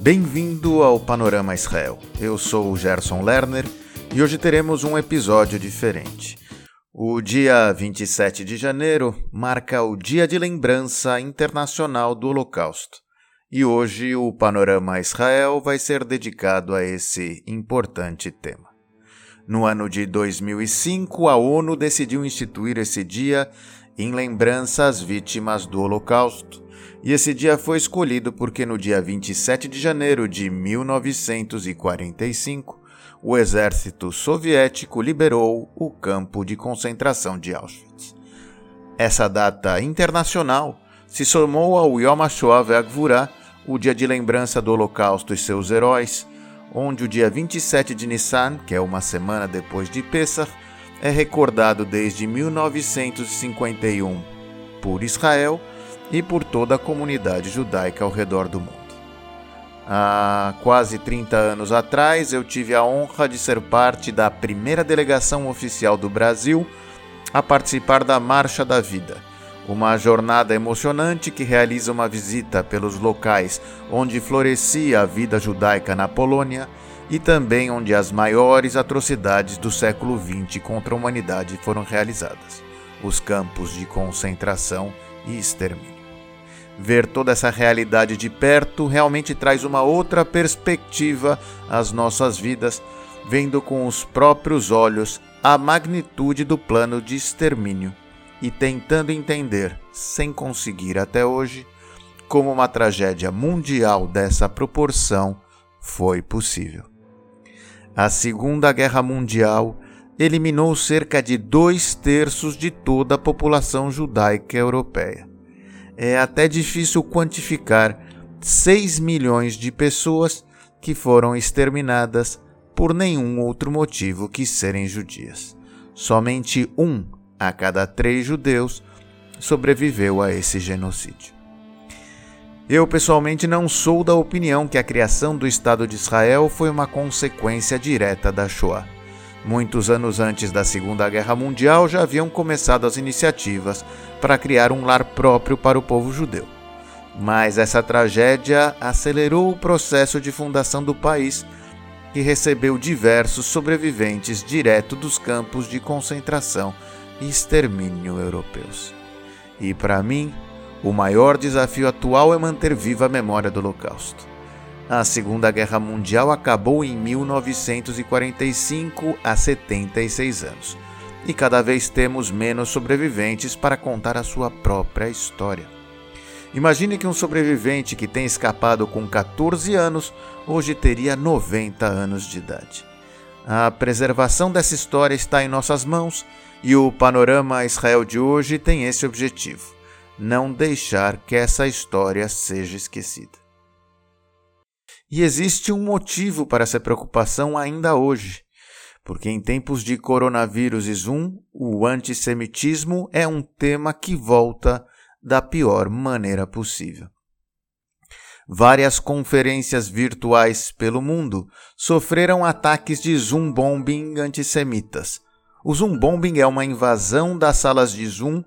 Bem-vindo ao Panorama Israel. Eu sou o Gerson Lerner e hoje teremos um episódio diferente. O dia 27 de janeiro marca o Dia de Lembrança Internacional do Holocausto. E hoje o Panorama Israel vai ser dedicado a esse importante tema. No ano de 2005, a ONU decidiu instituir esse dia em lembrança às vítimas do Holocausto e esse dia foi escolhido porque no dia 27 de janeiro de 1945, o exército soviético liberou o campo de concentração de Auschwitz. Essa data internacional se somou ao Yom HaShoah Ve'Gvurah, o dia de lembrança do Holocausto e seus heróis, onde o dia 27 de Nissan, que é uma semana depois de Pesach, é recordado desde 1951 por Israel e por toda a comunidade judaica ao redor do mundo. Há quase 30 anos atrás, eu tive a honra de ser parte da primeira delegação oficial do Brasil a participar da Marcha da Vida, uma jornada emocionante que realiza uma visita pelos locais onde florescia a vida judaica na Polônia e também onde as maiores atrocidades do século XX contra a humanidade foram realizadas os campos de concentração e extermínio. Ver toda essa realidade de perto realmente traz uma outra perspectiva às nossas vidas, vendo com os próprios olhos a magnitude do plano de extermínio e tentando entender, sem conseguir até hoje, como uma tragédia mundial dessa proporção foi possível. A Segunda Guerra Mundial eliminou cerca de dois terços de toda a população judaica europeia é até difícil quantificar 6 milhões de pessoas que foram exterminadas por nenhum outro motivo que serem judias. Somente um a cada três judeus sobreviveu a esse genocídio. Eu pessoalmente não sou da opinião que a criação do Estado de Israel foi uma consequência direta da Shoah. Muitos anos antes da Segunda Guerra Mundial já haviam começado as iniciativas para criar um lar próprio para o povo judeu. Mas essa tragédia acelerou o processo de fundação do país, que recebeu diversos sobreviventes direto dos campos de concentração e extermínio europeus. E para mim, o maior desafio atual é manter viva a memória do Holocausto. A Segunda Guerra Mundial acabou em 1945, há 76 anos, e cada vez temos menos sobreviventes para contar a sua própria história. Imagine que um sobrevivente que tem escapado com 14 anos hoje teria 90 anos de idade. A preservação dessa história está em nossas mãos e o Panorama Israel de hoje tem esse objetivo: não deixar que essa história seja esquecida. E existe um motivo para essa preocupação ainda hoje, porque em tempos de coronavírus e Zoom, o antissemitismo é um tema que volta da pior maneira possível. Várias conferências virtuais pelo mundo sofreram ataques de Zoom bombing antissemitas. O Zoom bombing é uma invasão das salas de Zoom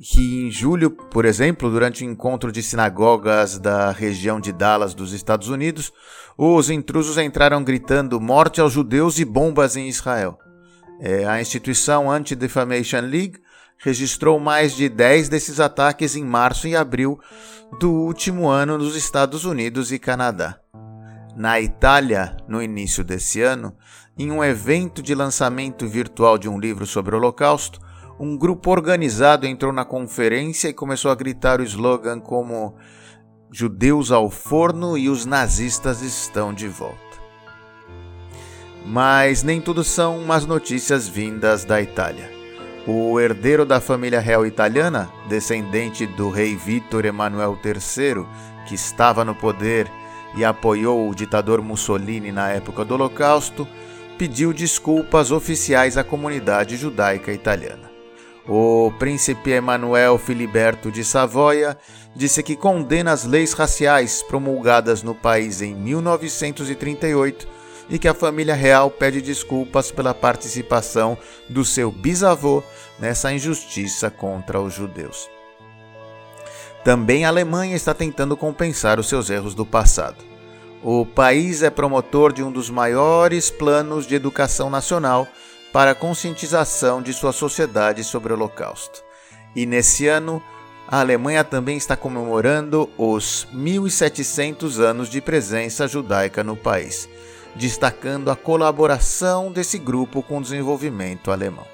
que em julho, por exemplo, durante o um encontro de sinagogas da região de Dallas dos Estados Unidos, os intrusos entraram gritando morte aos judeus e bombas em Israel. É, a instituição Anti-Defamation League registrou mais de 10 desses ataques em março e abril do último ano nos Estados Unidos e Canadá. Na Itália, no início desse ano, em um evento de lançamento virtual de um livro sobre o Holocausto, um grupo organizado entrou na conferência e começou a gritar o slogan como Judeus ao forno e os nazistas estão de volta. Mas nem tudo são más notícias vindas da Itália. O herdeiro da família real italiana, descendente do rei Vítor Emanuel III, que estava no poder e apoiou o ditador Mussolini na época do Holocausto, pediu desculpas oficiais à comunidade judaica italiana. O príncipe Emanuel Filiberto de Savoia disse que condena as leis raciais promulgadas no país em 1938 e que a família real pede desculpas pela participação do seu bisavô nessa injustiça contra os judeus. Também a Alemanha está tentando compensar os seus erros do passado. o país é promotor de um dos maiores planos de educação nacional para a conscientização de sua sociedade sobre o Holocausto. E nesse ano, a Alemanha também está comemorando os 1700 anos de presença judaica no país, destacando a colaboração desse grupo com o desenvolvimento alemão.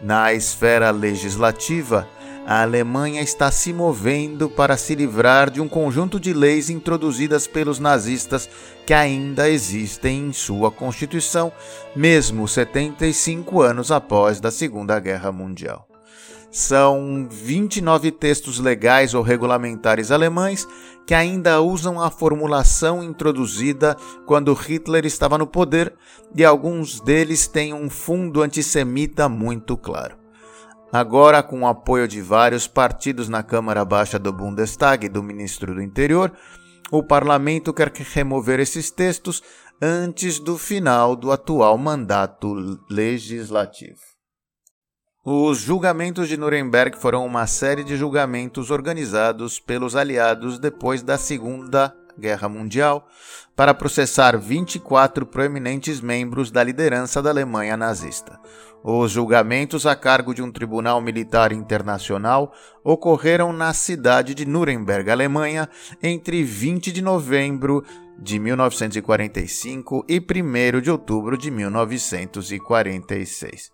Na esfera legislativa, a Alemanha está se movendo para se livrar de um conjunto de leis introduzidas pelos nazistas que ainda existem em sua Constituição, mesmo 75 anos após da Segunda Guerra Mundial. São 29 textos legais ou regulamentares alemães que ainda usam a formulação introduzida quando Hitler estava no poder, e alguns deles têm um fundo antissemita muito claro. Agora, com o apoio de vários partidos na Câmara Baixa do Bundestag e do Ministro do Interior, o parlamento quer remover esses textos antes do final do atual mandato legislativo. Os julgamentos de Nuremberg foram uma série de julgamentos organizados pelos aliados depois da Segunda Guerra Mundial para processar 24 proeminentes membros da liderança da Alemanha nazista. Os julgamentos a cargo de um tribunal militar internacional ocorreram na cidade de Nuremberg, Alemanha, entre 20 de novembro de 1945 e 1 de outubro de 1946.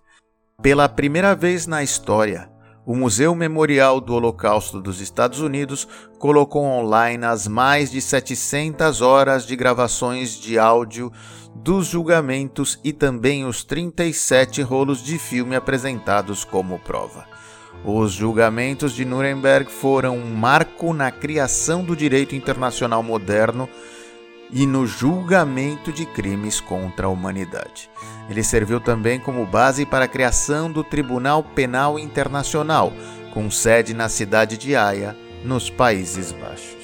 Pela primeira vez na história, o Museu Memorial do Holocausto dos Estados Unidos colocou online as mais de 700 horas de gravações de áudio dos julgamentos e também os 37 rolos de filme apresentados como prova. Os julgamentos de Nuremberg foram um marco na criação do direito internacional moderno e no julgamento de crimes contra a humanidade. Ele serviu também como base para a criação do Tribunal Penal Internacional, com sede na cidade de Haia, nos Países Baixos.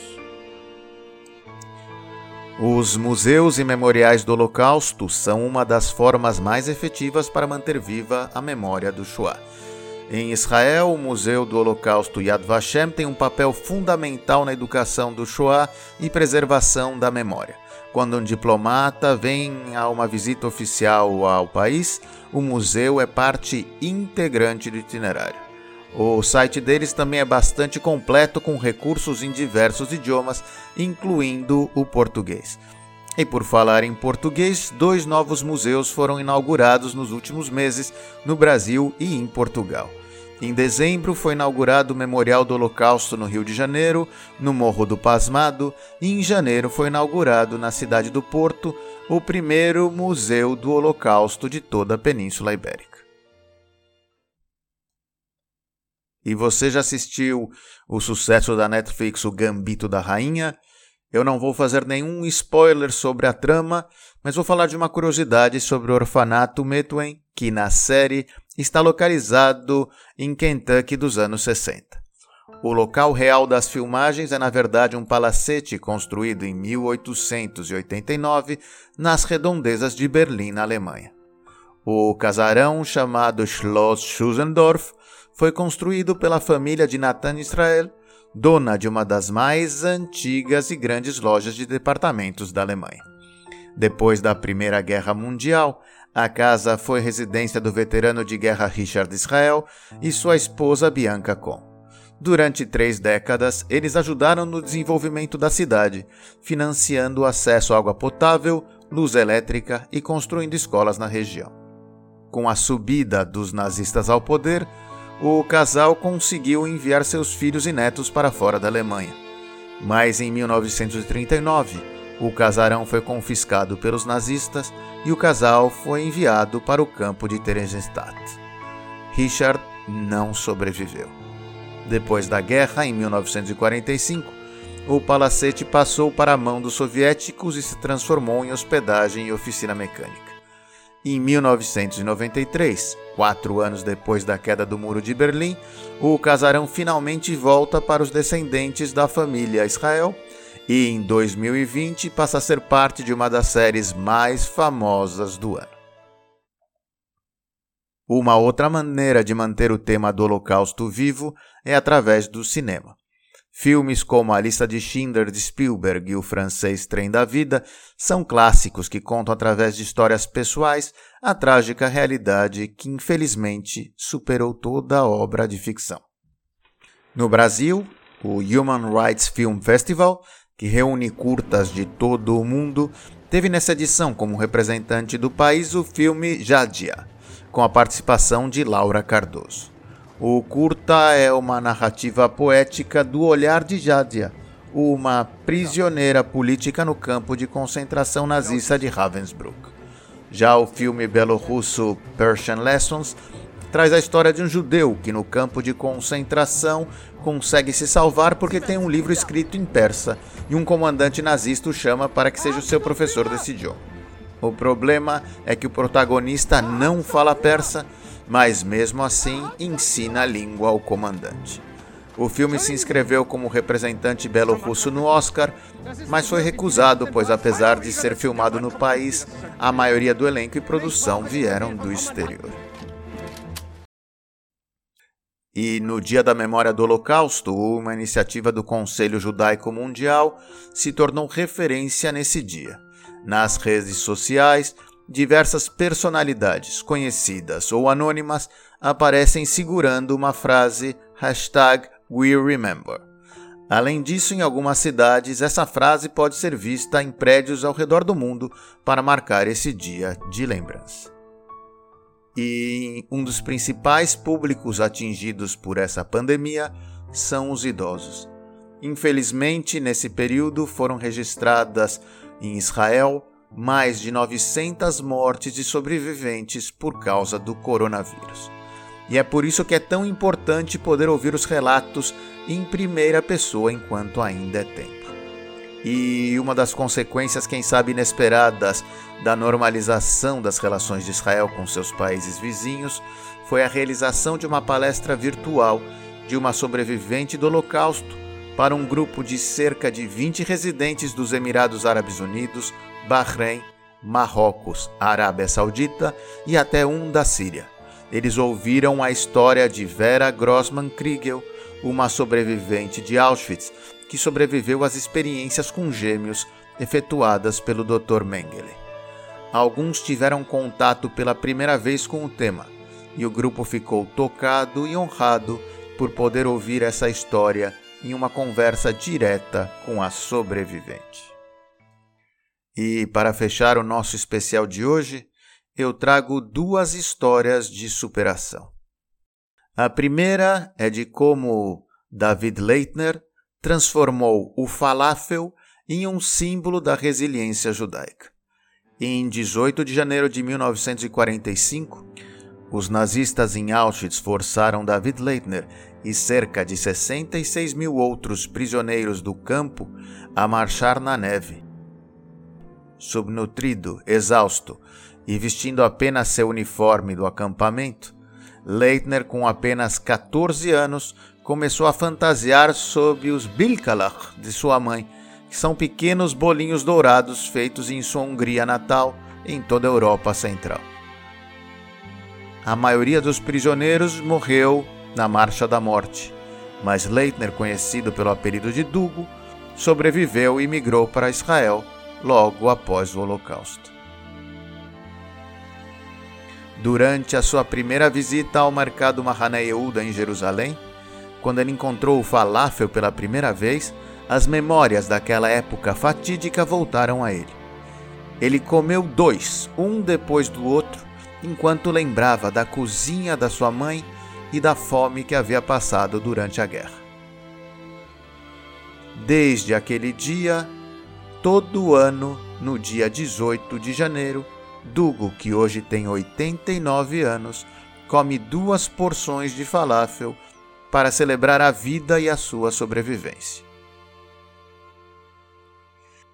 Os museus e memoriais do Holocausto são uma das formas mais efetivas para manter viva a memória do Shoah. Em Israel, o Museu do Holocausto Yad Vashem tem um papel fundamental na educação do Shoah e preservação da memória. Quando um diplomata vem a uma visita oficial ao país, o museu é parte integrante do itinerário. O site deles também é bastante completo com recursos em diversos idiomas, incluindo o português. E por falar em português, dois novos museus foram inaugurados nos últimos meses no Brasil e em Portugal. Em dezembro foi inaugurado o Memorial do Holocausto no Rio de Janeiro, no Morro do Pasmado, e em janeiro foi inaugurado na cidade do Porto o primeiro Museu do Holocausto de toda a Península Ibérica. E você já assistiu o sucesso da Netflix O Gambito da Rainha? Eu não vou fazer nenhum spoiler sobre a trama, mas vou falar de uma curiosidade sobre o orfanato Metwen, que na série está localizado em Kentucky dos anos 60. O local real das filmagens é, na verdade, um palacete construído em 1889 nas redondezas de Berlim, na Alemanha. O casarão, chamado Schloss Schusendorf, foi construído pela família de Nathan Israel dona de uma das mais antigas e grandes lojas de departamentos da Alemanha. Depois da Primeira Guerra Mundial, a casa foi residência do veterano de guerra Richard Israel e sua esposa Bianca Kohn. Durante três décadas, eles ajudaram no desenvolvimento da cidade, financiando o acesso à água potável, luz elétrica e construindo escolas na região. Com a subida dos nazistas ao poder, o casal conseguiu enviar seus filhos e netos para fora da Alemanha. Mas em 1939, o casarão foi confiscado pelos nazistas e o casal foi enviado para o campo de Theresienstadt. Richard não sobreviveu. Depois da guerra, em 1945, o palacete passou para a mão dos soviéticos e se transformou em hospedagem e oficina mecânica. Em 1993, quatro anos depois da queda do Muro de Berlim, o casarão finalmente volta para os descendentes da família Israel e em 2020 passa a ser parte de uma das séries mais famosas do ano. Uma outra maneira de manter o tema do Holocausto vivo é através do cinema. Filmes como A Lista de Schindler de Spielberg e O Francês Trem da Vida são clássicos que contam através de histórias pessoais a trágica realidade que infelizmente superou toda a obra de ficção. No Brasil, o Human Rights Film Festival, que reúne curtas de todo o mundo, teve nessa edição como representante do país o filme Jadia, com a participação de Laura Cardoso. O curta é uma narrativa poética do olhar de Jadia, uma prisioneira política no campo de concentração nazista de Ravensbrück. Já o filme belorrusso Persian Lessons traz a história de um judeu que no campo de concentração consegue se salvar porque tem um livro escrito em persa e um comandante nazista o chama para que seja o seu professor desse idioma. O problema é que o protagonista não fala persa mas mesmo assim ensina a língua ao comandante. O filme se inscreveu como representante belorrusso no Oscar, mas foi recusado, pois apesar de ser filmado no país, a maioria do elenco e produção vieram do exterior. E no Dia da Memória do Holocausto, uma iniciativa do Conselho Judaico Mundial se tornou referência nesse dia. Nas redes sociais, diversas personalidades, conhecidas ou anônimas, aparecem segurando uma frase hashtag WeRemember. Além disso, em algumas cidades, essa frase pode ser vista em prédios ao redor do mundo para marcar esse dia de lembrança. E um dos principais públicos atingidos por essa pandemia são os idosos. Infelizmente, nesse período foram registradas em Israel mais de 900 mortes de sobreviventes por causa do coronavírus. E é por isso que é tão importante poder ouvir os relatos em primeira pessoa enquanto ainda é tempo. E uma das consequências, quem sabe inesperadas, da normalização das relações de Israel com seus países vizinhos foi a realização de uma palestra virtual de uma sobrevivente do Holocausto para um grupo de cerca de 20 residentes dos Emirados Árabes Unidos, Bahrein, Marrocos, Arábia Saudita e até um da Síria. Eles ouviram a história de Vera Grossman Kriegel, uma sobrevivente de Auschwitz que sobreviveu às experiências com gêmeos efetuadas pelo Dr. Mengele. Alguns tiveram contato pela primeira vez com o tema, e o grupo ficou tocado e honrado por poder ouvir essa história em uma conversa direta com a sobrevivente. E para fechar o nosso especial de hoje, eu trago duas histórias de superação. A primeira é de como David Leitner transformou o falafel em um símbolo da resiliência judaica. Em 18 de janeiro de 1945, os nazistas em Auschwitz forçaram David Leitner e cerca de 66 mil outros prisioneiros do campo a marchar na neve subnutrido, exausto e vestindo apenas seu uniforme do acampamento, Leitner, com apenas 14 anos, começou a fantasiar sob os bilkalach de sua mãe, que são pequenos bolinhos dourados feitos em sua Hungria natal em toda a Europa Central. A maioria dos prisioneiros morreu na Marcha da Morte, mas Leitner, conhecido pelo apelido de Dugo, sobreviveu e migrou para Israel logo após o Holocausto. Durante a sua primeira visita ao mercado Mahane Yehuda em Jerusalém, quando ele encontrou o falafel pela primeira vez, as memórias daquela época fatídica voltaram a ele. Ele comeu dois, um depois do outro, enquanto lembrava da cozinha da sua mãe e da fome que havia passado durante a guerra. Desde aquele dia, todo ano, no dia 18 de janeiro, Dugo, que hoje tem 89 anos, come duas porções de falafel para celebrar a vida e a sua sobrevivência.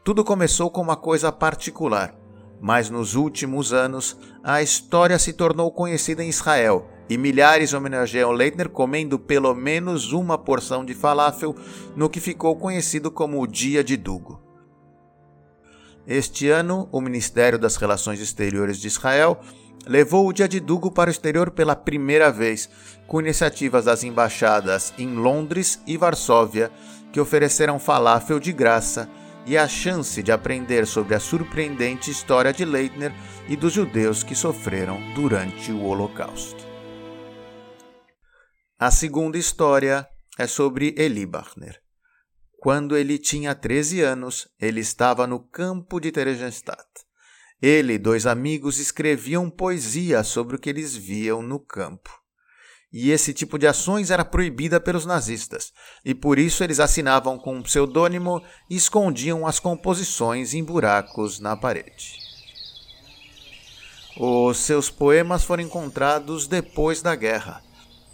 Tudo começou com uma coisa particular, mas nos últimos anos a história se tornou conhecida em Israel e milhares homenageiam Leitner comendo pelo menos uma porção de falafel no que ficou conhecido como o Dia de Dugo. Este ano, o Ministério das Relações Exteriores de Israel levou o Dia de Dugo para o exterior pela primeira vez, com iniciativas das embaixadas em Londres e Varsóvia que ofereceram falafel de graça e a chance de aprender sobre a surpreendente história de Leitner e dos judeus que sofreram durante o Holocausto. A segunda história é sobre Eli Bachner. Quando ele tinha 13 anos, ele estava no campo de Theresienstadt. Ele e dois amigos escreviam poesia sobre o que eles viam no campo. E esse tipo de ações era proibida pelos nazistas, e por isso eles assinavam com um pseudônimo e escondiam as composições em buracos na parede. Os seus poemas foram encontrados depois da guerra,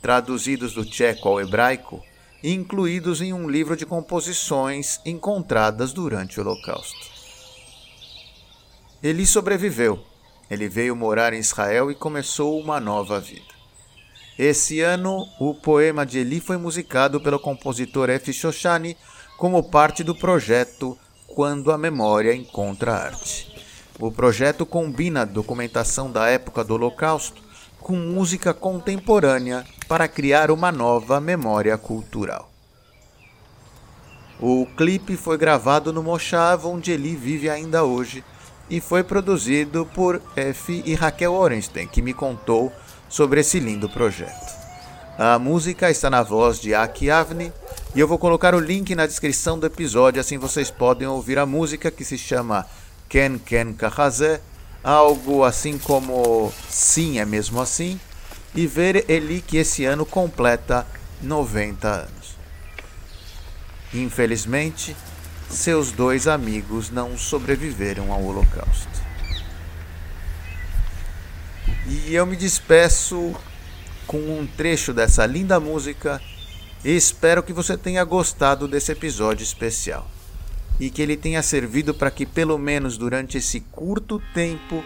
traduzidos do tcheco ao hebraico incluídos em um livro de composições encontradas durante o Holocausto. Ele sobreviveu. Ele veio morar em Israel e começou uma nova vida. Esse ano, o poema de Eli foi musicado pelo compositor F. Shoshani como parte do projeto Quando a Memória Encontra Arte. O projeto combina a documentação da época do Holocausto com música contemporânea para criar uma nova memória cultural. O clipe foi gravado no Moshav, onde Eli vive ainda hoje, e foi produzido por F. e Raquel Orenstein, que me contou sobre esse lindo projeto. A música está na voz de Aki Avni e eu vou colocar o link na descrição do episódio, assim vocês podem ouvir a música que se chama Ken Ken Kahazé, algo assim como Sim é mesmo assim, e ver Eli que esse ano completa 90 anos. Infelizmente, seus dois amigos não sobreviveram ao Holocausto. E eu me despeço com um trecho dessa linda música e espero que você tenha gostado desse episódio especial e que ele tenha servido para que, pelo menos durante esse curto tempo,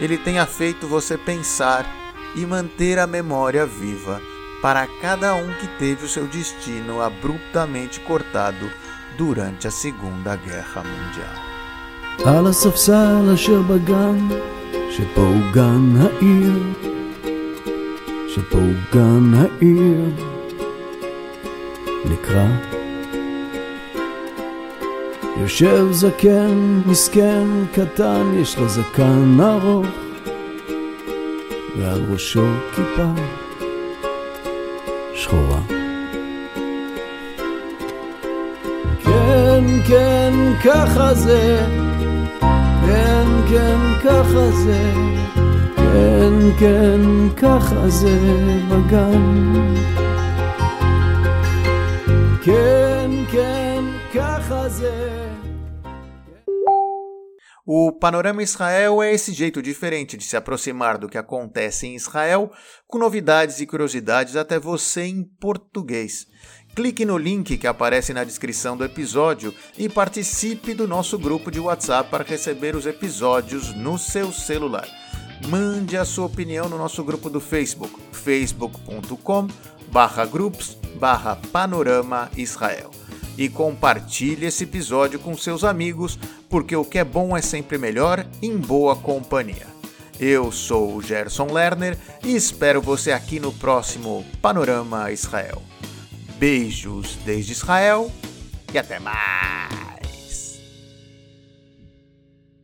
ele tenha feito você pensar e manter a memória viva para cada um que teve o seu destino abruptamente cortado durante a Segunda Guerra Mundial. שפה הוא גן העיר, שפה הוא גן העיר, נקרא. יושב זקן, מסכן, קטן, יש לו זקן ארוך, ועל ראשו כיפה שחורה. כן, כן, ככה זה. כן, כן, ככה זה, כן, כן, ככה זה בגן. כן, O Panorama Israel é esse jeito diferente de se aproximar do que acontece em Israel, com novidades e curiosidades até você em português. Clique no link que aparece na descrição do episódio e participe do nosso grupo de WhatsApp para receber os episódios no seu celular. Mande a sua opinião no nosso grupo do Facebook, facebook.com groups panorama Israel. E compartilhe esse episódio com seus amigos, porque o que é bom é sempre melhor em boa companhia. Eu sou o Gerson Lerner e espero você aqui no próximo Panorama Israel. Beijos desde Israel e até mais!